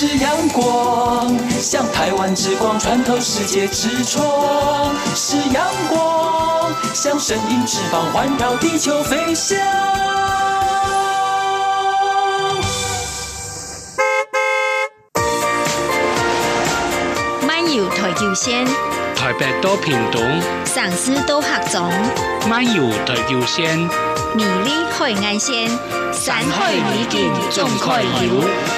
是阳光，像台湾之光穿透世界之窗；是阳光，像神鹰翅膀环绕地球飞翔。漫游台九线，台北多平东，上师到合总，漫游台九线，美丽海岸线，山海美景总可游。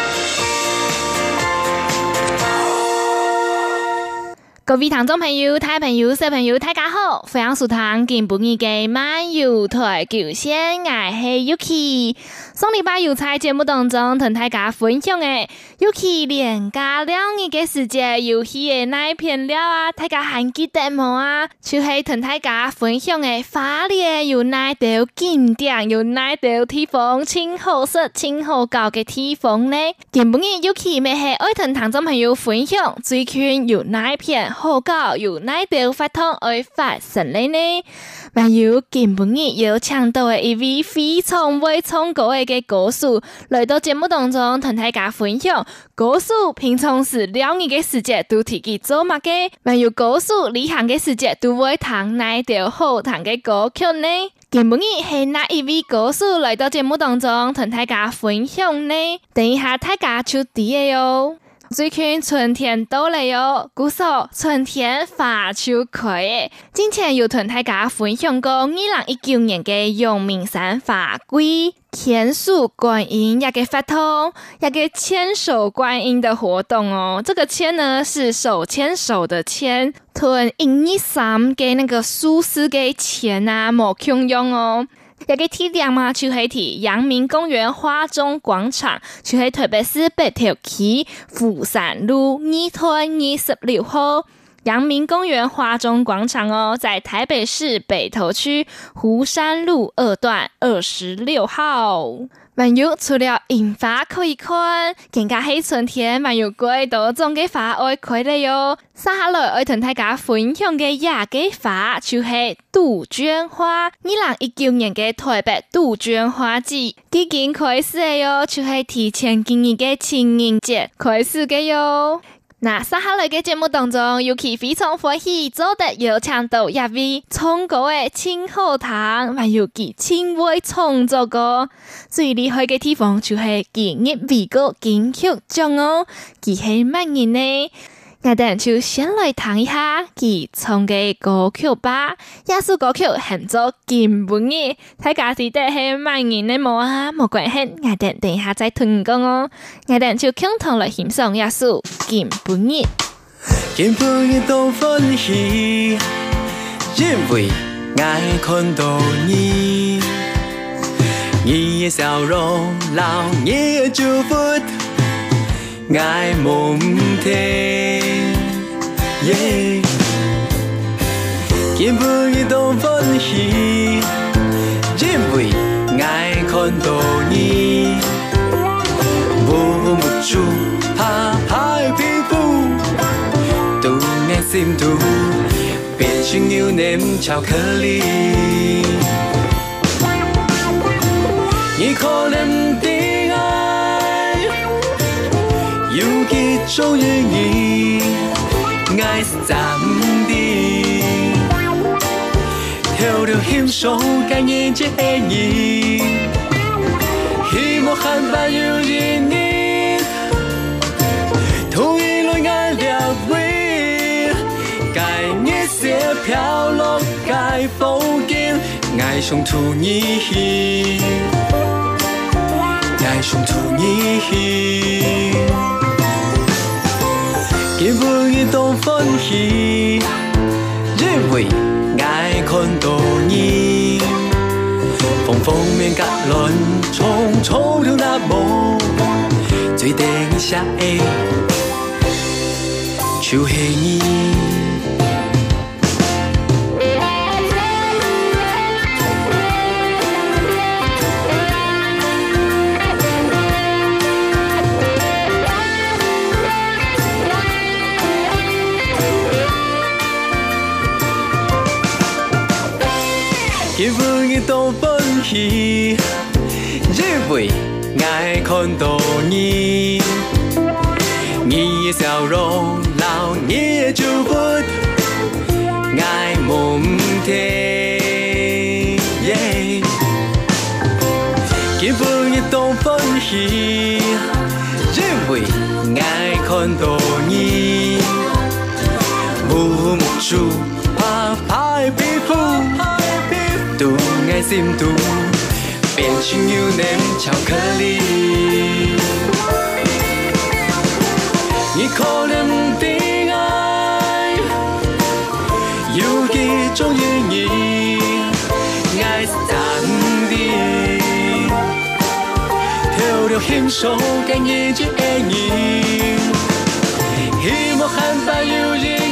各位听众朋友、大朋友、小朋友，大家好！欢迎收听今晡日嘅漫游台九线，我系 Yuki。上礼拜有在节目当中同大家分享嘅 Yuki 连加两日嘅时节游戏嘅那一片了啊，大家还记得冇啊？就系同大家分享嘅花莲有哪条景点，有哪条地方，超好食、超好搞嘅地方呢？今晡日 Yuki 咪系爱同听众朋友分享最近有哪一片。好搞，有哪条法通而发生的呢？还有今晡日有请到的一位非常会唱歌嘅歌手来到节目当中，同大家分享歌手平常时两日嘅时节都提起做乜嘅？还有歌手旅行嘅时节都会弹哪条好弹嘅歌曲呢？今晡日系哪一位歌手来到节目当中同大家分享呢？等一下大家就知嘅哟。最近春天到了哟，故说春天花秋开。今天又同大家分享个二零一九年嘅阳明山法规天树观音一个发通，一个牵手观音的活动哦。这个牵呢是手牵手的牵，同一三给那个数字嘅牵啊，冇共用哦。一个地点嘛，就系喺阳明公园花中广场，就喺台北市北投区福山路二段二十六号。阳明公园花中广场哦，在台北市北投区湖山路二段二十六号。还有除了樱花可以看，更加是春天，还有几多种嘅花爱开了哟。接下来爱同大家分享嘅亚嘅花，就是杜鹃花。二零一九年嘅台北杜鹃花季已经开始了哟，就是提前今年嘅情人节开始嘅哟。那接下来嘅节目当中，尤其非常欢喜，做的有唱到一位唱歌的青荷堂，还有其青微创作歌，最厉害嘅地方就系今日为个金曲奖哦，其系乜嘢呢？我哋就先来听一下佢唱的歌曲吧。一首歌曲很做金本嘅，大家记得系乜人呢？冇啊，冇关系，我哋等一下再听歌哦。我哋就共同来欣赏一首金本嘅。金本嘅多欢喜，因为爱看到你，你的笑容，老你嘅祝福，爱梦甜。耶！见不一都欢喜，因为爱看到你，握不住怕怕皮肤，都爱心图变成牛奶巧克力。你可能的爱有几种原因？爱是暂定，偷偷欣赏感应这你，希望还伴有着你，同一轮爱了会，该一些飘落该风景，爱上图你，爱上图你。见不一都欢喜，因为爱看到你。风风面甲乱，从头到那无，最等下的就是你。都欢喜，因为爱看到你。的笑容，留你的祝福，爱无停。幸福的都欢喜，因为爱看到你，无处怕心度，变成有点巧克力。你可能的爱有几种原因，爱是真的，透露欣赏感意之爱意，希望很快有人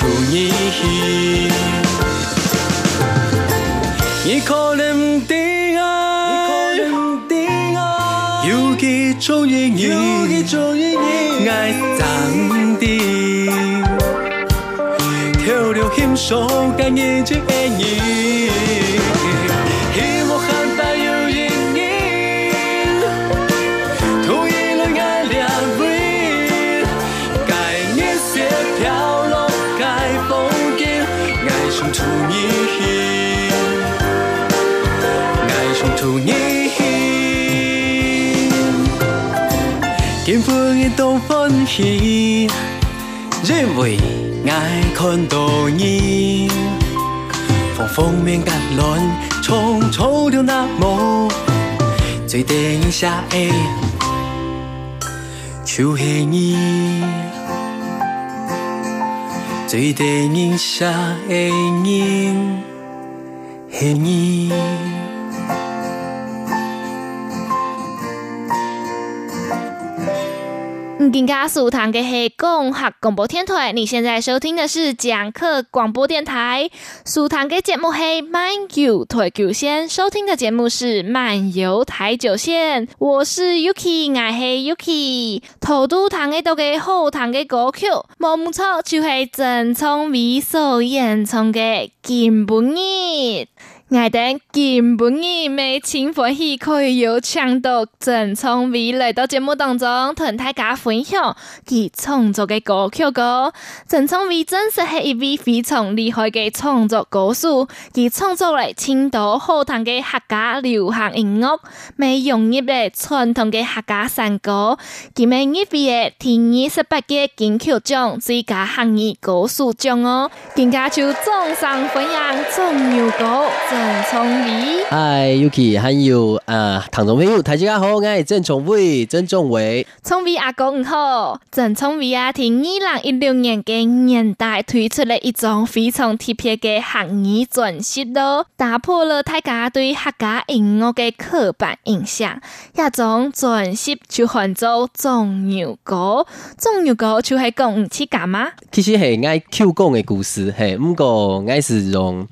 爱上突你，你可能的爱，有几种原因，爱真的，透露欣赏感应之爱意，爱上突你，爱上突你，幸福的都欢喜，因为爱看到你，风锋面格乱，冲冲的那么，最顶下的就是你。最对你下的人是你。更加舒坦的是讲客广播电台，你现在收听的是讲课广播电台。舒坦的节目是漫游台九线，收听的节目是漫游台九线。我是 Yuki，我是 Yuki。头都弹的都给好弹的歌曲，冇错，就系郑聪伟所演唱的《金不日》。爱等金不日，每清欢喜可以有请到郑聪伟来到节目当中，同大家分享其创作嘅歌曲歌。郑聪伟真是系一位非常厉害嘅创作歌手，佢创作嚟青岛好听嘅客家流行音乐，未融入嘅传统嘅客家山歌，佢咪入围嘅第二十八届金曲奖最佳客语歌手奖哦，更加就掌声欢迎种牛歌。郑聪伟，嗨，Yuki，还有呃，听众朋友，大家好，我系郑崇伟，郑仲伟，聪伟阿公好，郑聪伟啊，喺二零一六年嘅年代推出了一种非常特别嘅客语专辑咯，打破了大家对客家音乐嘅刻板印象。一种专辑就喊做种牛歌，种牛歌就系讲唔起干吗？其实系爱 Q 讲嘅故事，系唔过爱是用。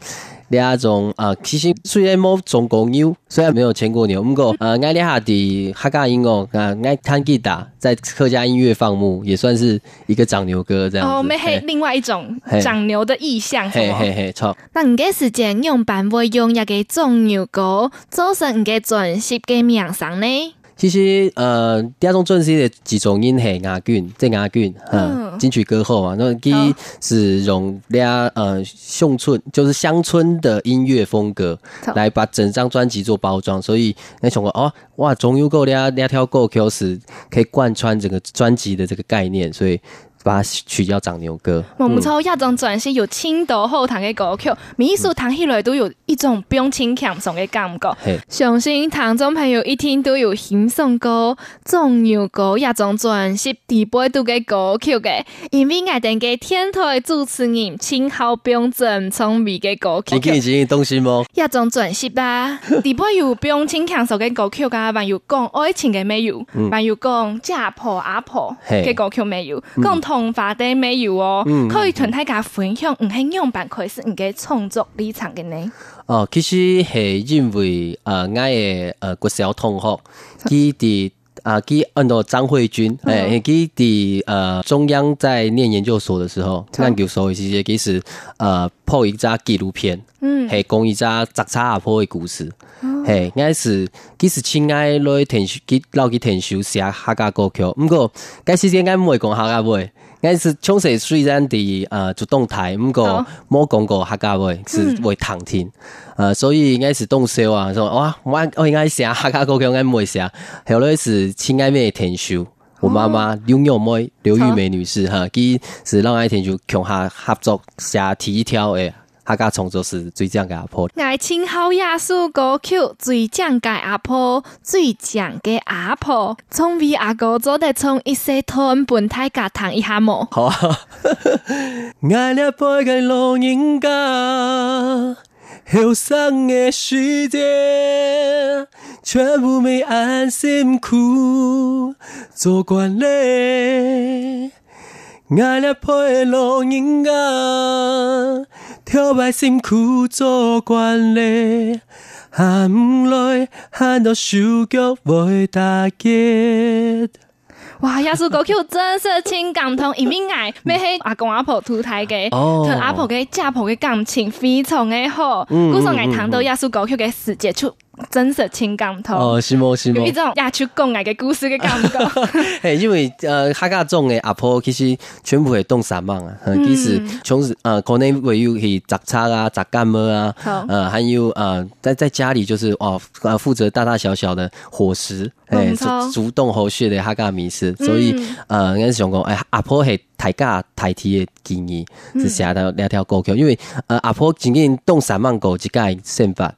两种啊，其实虽然冇种过牛，虽然没有牵过牛，不过呃，爱下的客家音乐啊，爱弹吉他，在客家音乐放牧，也算是一个长牛歌这样子。哦，没系另外一种长牛的意象，嘿嘿嘿，错。那你嘅时间用版会用一个种牛歌，做成你嘅专辑嘅名声呢？其实，呃，第二种专辑的几种音系亚军，即亚军，嗯，金曲歌后嘛，那第一是用俩呃乡村，就是乡村的音乐风格，来把整张专辑做包装，所以那种哦，哇，种牛歌俩俩条歌曲是可以贯穿整个专辑的这个概念，所以。把它取叫长牛哥，我们从亚种转型有青岛后堂的歌曲，每一首弹起来都有一种不用轻强送的感觉。相信听众朋友一听都有欣赏过种牛歌亚种转型第八度的歌曲嘅，因为我哋嘅天台主持人青好标郑聪明嘅。歌曲。你记唔记东西吗？亚种转型吧，第八有不用轻强送嘅歌曲噶，还有讲爱情嘅没有，还有讲家婆阿婆嘅歌曲没有，共同发的没有哦，嗯、可以同大家分享，唔系样板开始，唔嘅创作立场嘅呢？哦，其实系因为呃，我嘅呃国小同学，佢哋。啊，佢按照张慧君，哎，记的呃中央在念研究所的时候，研究所其实其实呃拍一张纪录片，嗯，系讲一张杂差阿婆的故事，嘿，应该是其实亲爱来填修，记老去填修写客家歌曲，不过该时间应该唔会讲客家话，应该是从细虽然的呃主动台，不过冇讲过客家话，是会躺听。呃，所以应该是动手啊，说哇，我我应该写客家歌曲，应该唔会写。后来是亲爱妹填修，我妈妈刘玉梅刘玉梅女士哈，佢是让爱填修共下合作写第一条诶客家创作是最强嘅阿婆。爱青好艺术歌曲最强嘅阿婆，最强嘅阿婆，从为阿哥做得从一些团本太家谈一下么？好啊，爱了背个老人家。后生的世界，全部没安心苦做惯嘞。爱了陪老人家，跳摆辛苦做惯嘞。喊唔来，喊到手脚会打结。哇！亚叔歌曲真是情感同移民爱每黑阿公阿婆土台嘅，同阿婆嘅家婆嘅感情非常嘅好。故所爱谈到亚叔歌曲嘅世界出。真实情感通哦，是么是么，有一种亚出讲爱嘅故事嘅感觉。嘿，因为呃，客家种嘅阿婆其实全部会动三忙啊，其实从呃可能会有去摘菜啊、摘干么啊，呃，还有呃，在在家里就是哦，呃，负责大大小小的伙食，哎，主动后续的客家米食，所以呃，应该是想讲，哎，阿婆系大家大体的建议，是写到两条歌曲，因为呃，阿婆曾经动三万股一个先法。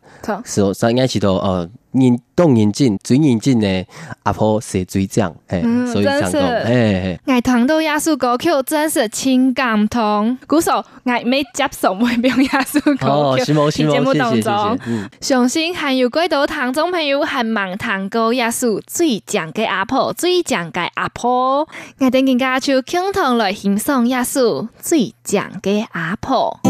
是哦，所以应该是到呃，人动人静，最人静的阿婆写最讲，嘿，所以讲讲，嘿，爱糖豆亚叔歌曲真是情感通，鼓手爱没接受没表亚叔歌曲，节目当中，相信还有几多糖中朋友还蛮听过亚叔最讲给阿婆，最讲给阿婆，爱等更加就共同来欣赏亚叔最讲给阿婆。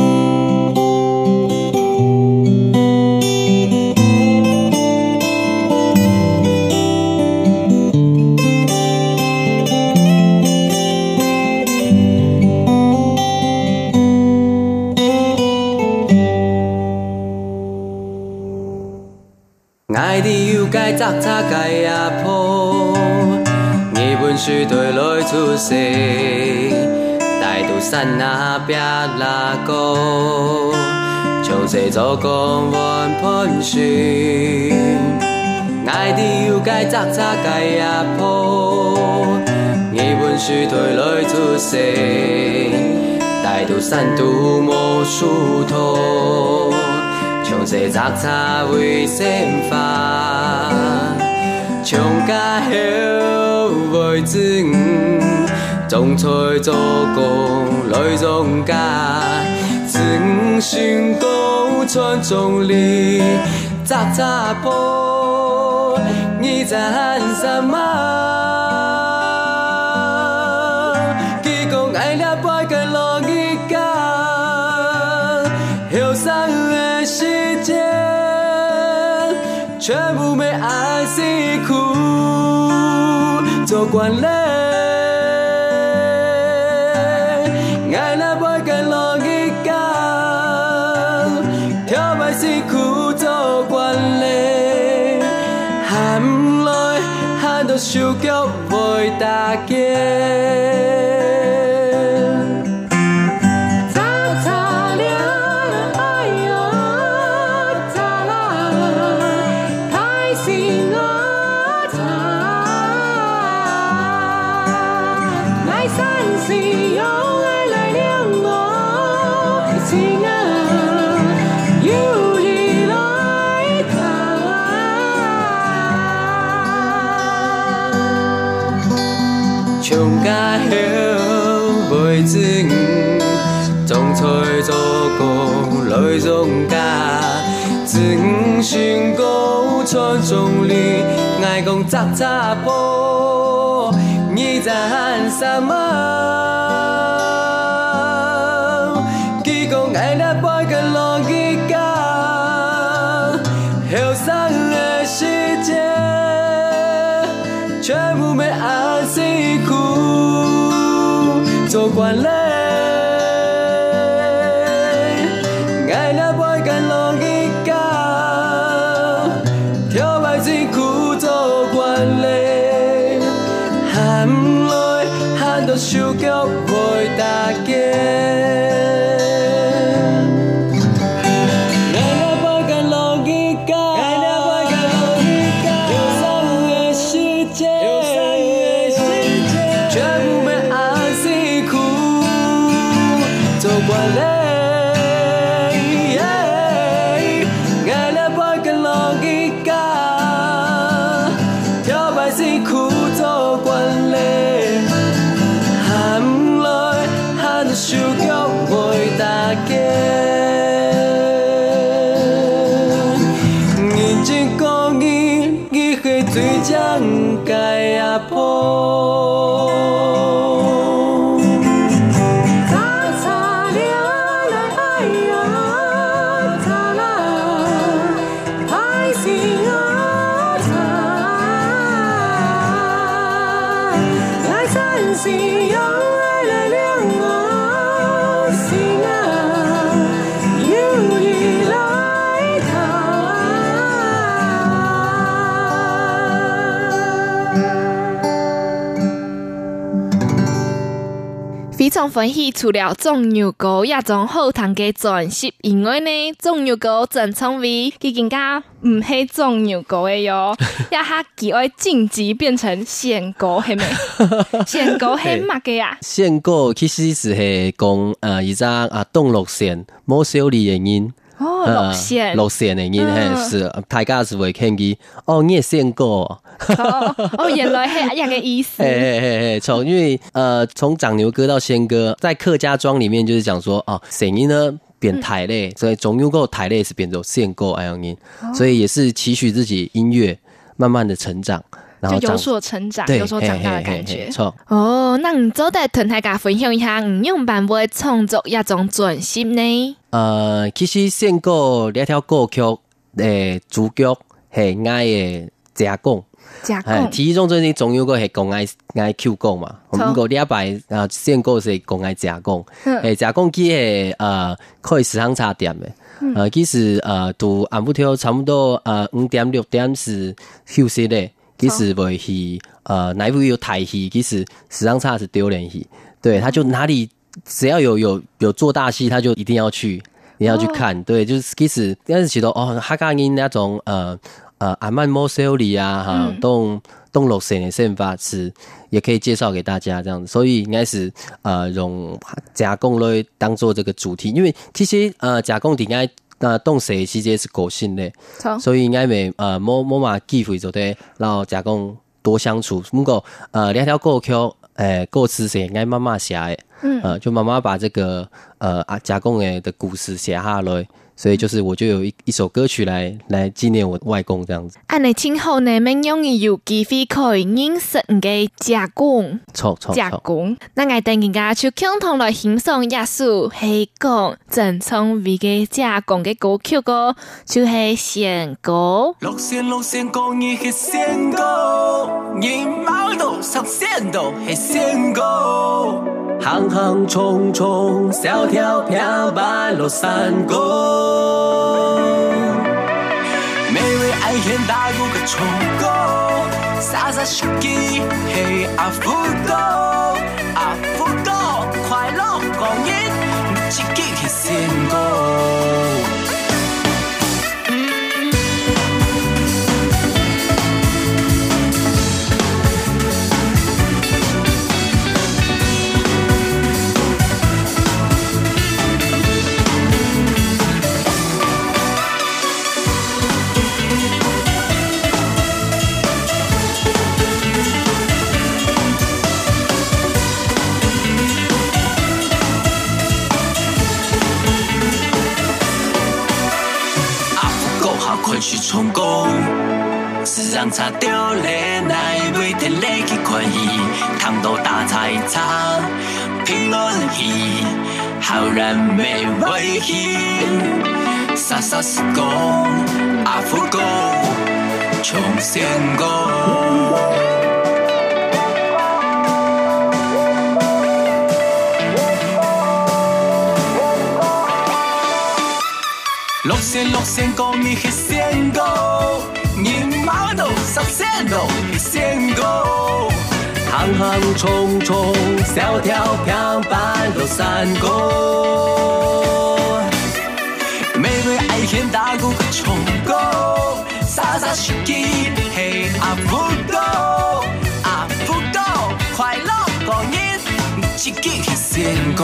爱的有该扎扎该阿婆，日本时代来出世，大肚山那边拉高，从细做工玩喷水。爱的有该扎扎该阿婆，日本时代来出世，大肚山都莫梳头。从细摘茶为先发，从家后为子，种菜做工来种家，子孙高传种里，摘茶坡，你在什么？做惯嘞，爱那不跟老一样，跳摆辛苦做惯嘞，喊来喊到手脚会打结。会融解。自五旋高唱中里，爱讲杂杂波，你在喊什么？几公爱那半个落雨天，受伤的世界，全部没安心苦，走惯了。丽江盖亚坡。欢喜除了种牛膏也种好听的钻石，因为呢，种牛膏真聪伟佢更加唔系种牛膏的哟，也下几位晋级变成献歌，系咪？献歌系乜嘅呀？献歌其实是系讲呃一张啊动落线冇小理原因。哦，路线，路线的人嘿是，大家是会看见哦，你也献过，哦，原来系一样嘅意思。嘿嘿嘿，从因为呃，从长牛哥到仙哥，在客家庄里面就是讲说哦，声音呢变台类，所以长牛歌台类是变做献歌哎样音，所以也是期许自己音乐慢慢的成长。就有所成长，有所长大的感觉。错哦，那你做在同大家分享一下，你用版本创作一种转型呢？呃，其实先过两条歌曲，诶，主角系爱嘅加工，加工。其中最近总有个系讲爱爱 Q 工嘛，我们个礼拜啊献歌是讲爱加工，诶，加工机系呃可以时常插电嘅，呃，其实呃读按不条差不多呃五点六点是休息的。其实不会去，呃，哪部有台戏，其实时尚差是丢脸戏，对，他就哪里只要有有有做大戏，他就一定要去，你要去看，哦、对，就是其实但是其实哦，哈嘎因那种呃呃阿曼莫塞里啊哈，动动乐线的线法是也可以介绍给大家这样子，所以应该是呃用甲供类当做这个主题，因为其实呃加工应该。那动谁其实是个性的，所以应该没呃某某嘛机会做对，然后加工多相处。如果呃两条歌曲，诶歌词是应该妈妈写的，嗯，呃就妈妈把这个呃啊加工诶的故事写下来。所以就是，我就有一一首歌曲来来纪念我外公这样子。按你今后呢，蛮容易有机会可以认识嘅家公，错错加工。那我等人家去共同来欣赏一首系讲郑聪伟嘅家公嘅歌曲歌，就系献歌。六线六线歌，你系献歌，你毛都上线都系献歌，行行匆匆，小跳飘摆落山沟。爱天大鼓个冲过，洒洒手机，嘿阿福哥，阿福哥，快乐光阴，自己去献快去冲够。是让他丢脸，爱对天雷去看伊，糖豆大菜叉，评论伊，好人没危险，傻傻是狗，阿福狗，穷仙狗。六仙六仙，讲你去。十线路系仙姑，行行冲冲，跳跳飘半路山沟，每位爱现大鼓个冲高，傻傻是吉嘿阿福高，阿福高，快乐过年，自己系仙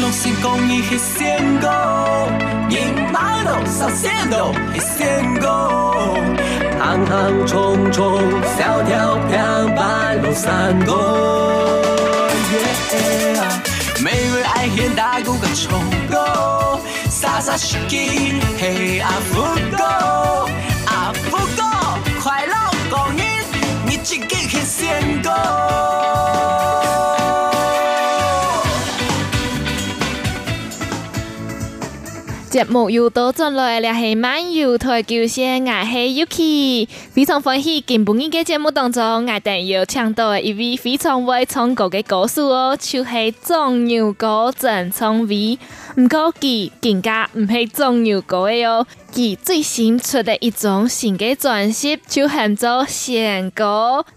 六线六线讲你系仙姑，银马路上线路系仙姑，行行冲冲，跳跳飘半路山沟。每位爱现大鼓个冲高，傻傻是吉嘿阿福哥，阿福哥，快乐过年，你自己系仙姑。节目又到转来了，系漫游台球先，我系 Yuki，非常欢喜，今半日嘅节目当中，我哋有请到一位非常会唱歌嘅歌手哦，就是壮牛哥郑聪伟，唔过佢更加唔系壮牛哥嘅哟。佢最新出的一种新嘅专辑就叫做仙姑，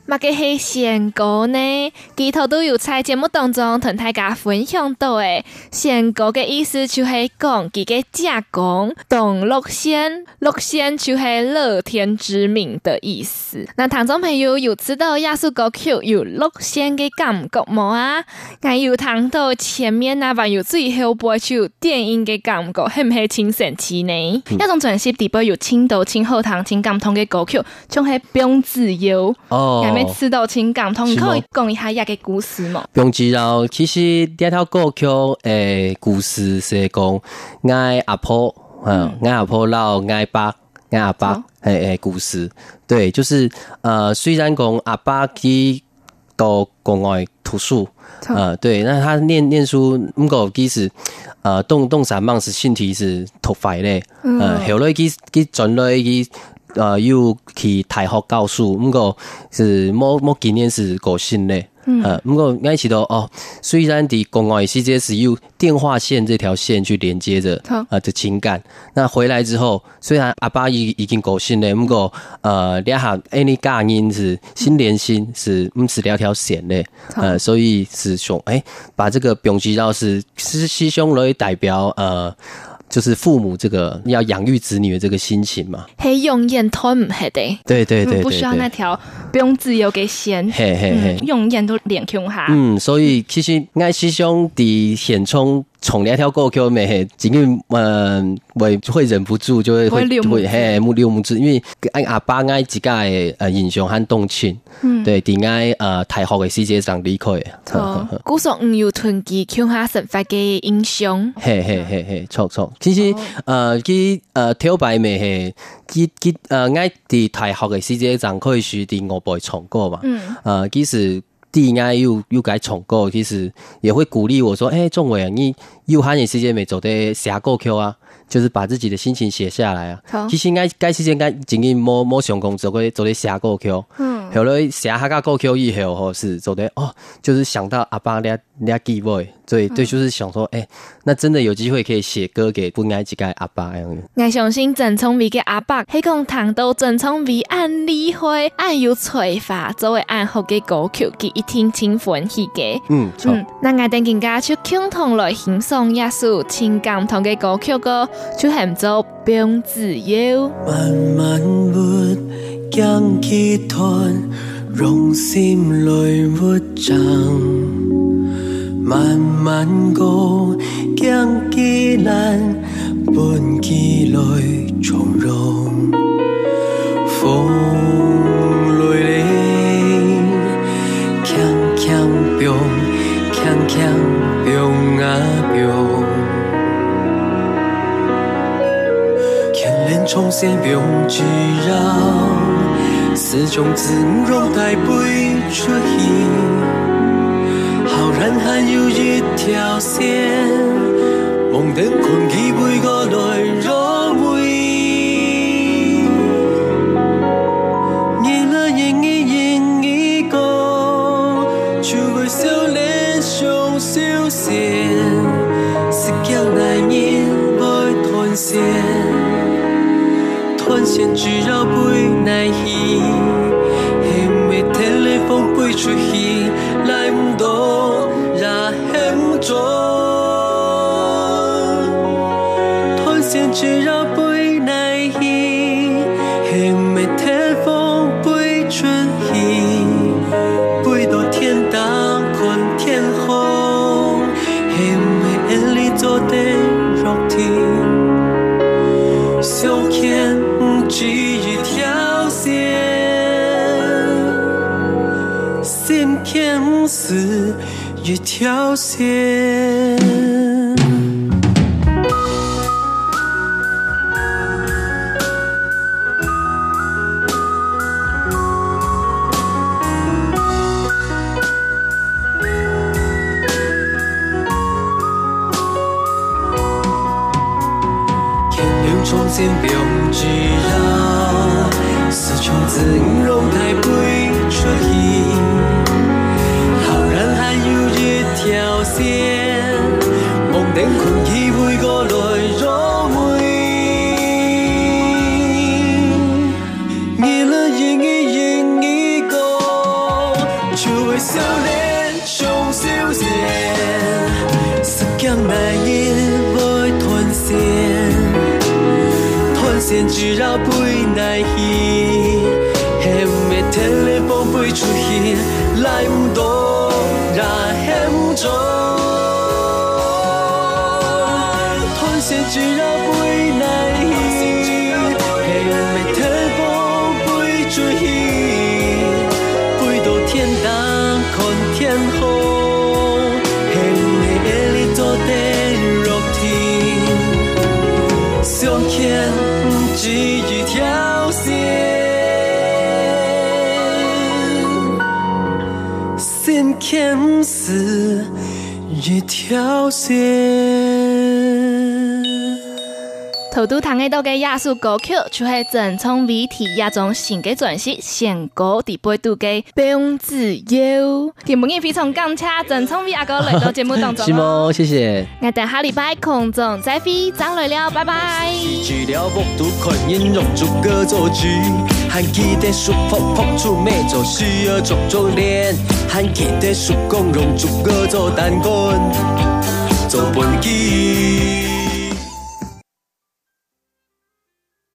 乜嘅系仙姑呢？其头都有在节目当中同大家分享到诶，仙姑嘅意思就系讲佢嘅家公董六仙，六仙就系乐天知命的意思。那听众朋友有知道亚述歌曲有六仙嘅感觉冇啊？我有听到前面那版有最后播出电影嘅感觉，系唔系清神奇呢？一、嗯、种专辑底部有青豆、青后堂、青甘通嘅歌曲，仲系冰自由哦，还没吃到青甘通，你可以讲一下一个故事吗？冰自由其实这条歌曲诶，故事是讲爱阿婆，嗯，爱阿婆老爱爸爱阿爸诶诶，故事。对，就是呃，虽然讲阿爸去到国外读书，呃，对，那他念念书，唔过其实。呃，动动三忙是身体是头发嘞，呃，后来去去转来去，呃，又去大学教书，毋过是某某几年是高薪嘞，呃，不过爱起到哦，虽然在国外世界是用电话线这条线去连接着，呃的情感，那回来之后，虽然阿爸已已经过身嘞，不过呃，两下 any 尬音是心连心是唔是两条线嘞，呃，所以是说，诶、欸，把这个表示到是是师兄来代表，呃。就是父母这个要养育子女的这个心情嘛，嘿，永远拖唔系的，对对对，不需要那条不用自由给线，嘿嘿嘿，永远都脸穷哈。嗯，所以其实爱师兄的现充从两条歌曲没，因为嗯，会会忍不住就会会会嘿目六因为按阿爸爱自家的呃印象和动情，嗯，对，点爱呃太好的世界上离开，错，古说唔有囤积强下神发嘅英雄，嘿嘿嘿嘿，错错，其实呃佢呃跳摆没嘿，佢佢呃爱啲太好的世界上可以学啲我不会唱歌嘛，嗯，呃其实。第爱又又改重购，其实也会鼓励我说：“哎、欸，仲伟啊，你又喊你时间没走的写过 Q 啊？就是把自己的心情写下来啊。好其实应该时间该经营某某项工作，会做的写过 Q，。嗯，后来写下个歌曲以后，吼是做的哦，就是想到阿爸俩俩机会。”对对，就是想说，哎、欸，那真的有机会可以写歌给不爱几个阿爸样子。我相信郑聪明嘅阿爸，迄讲谈到郑聪明按理会，按有催化作为按好嘅歌曲，佢一听清欢喜嘅。嗯，嗯，那我等更加去共同来欣赏一首情感同嘅歌曲歌，就喊做《冰自由》。慢慢活，将期待，用心来活着。慢慢过，将几难搬起来从容。风来临，强强变，强强变啊变。牵连从线变聚绕，始终自容带背出现。人还有一条线，梦等困起每个断线只要不耐气，还没天雷风不出现，来唔到。断线只要不耐天亮，窗前表记呀，丝窗自。bụi này nai hi hem me tele po pui chu hi lai do ra hem cho 条线。头都谈到嘅亚速歌曲，就系郑聪伟提亚种新嘅专辑《献歌第八度嘅病自由》。节目非常感谢郑聪伟阿哥来到节目当中。是么？谢谢。我等下礼拜空中再会，张来了，拜拜。还记得叔伯伯祖，每周需要做做练。还记得叔公用竹竿做弹弓，做伴机。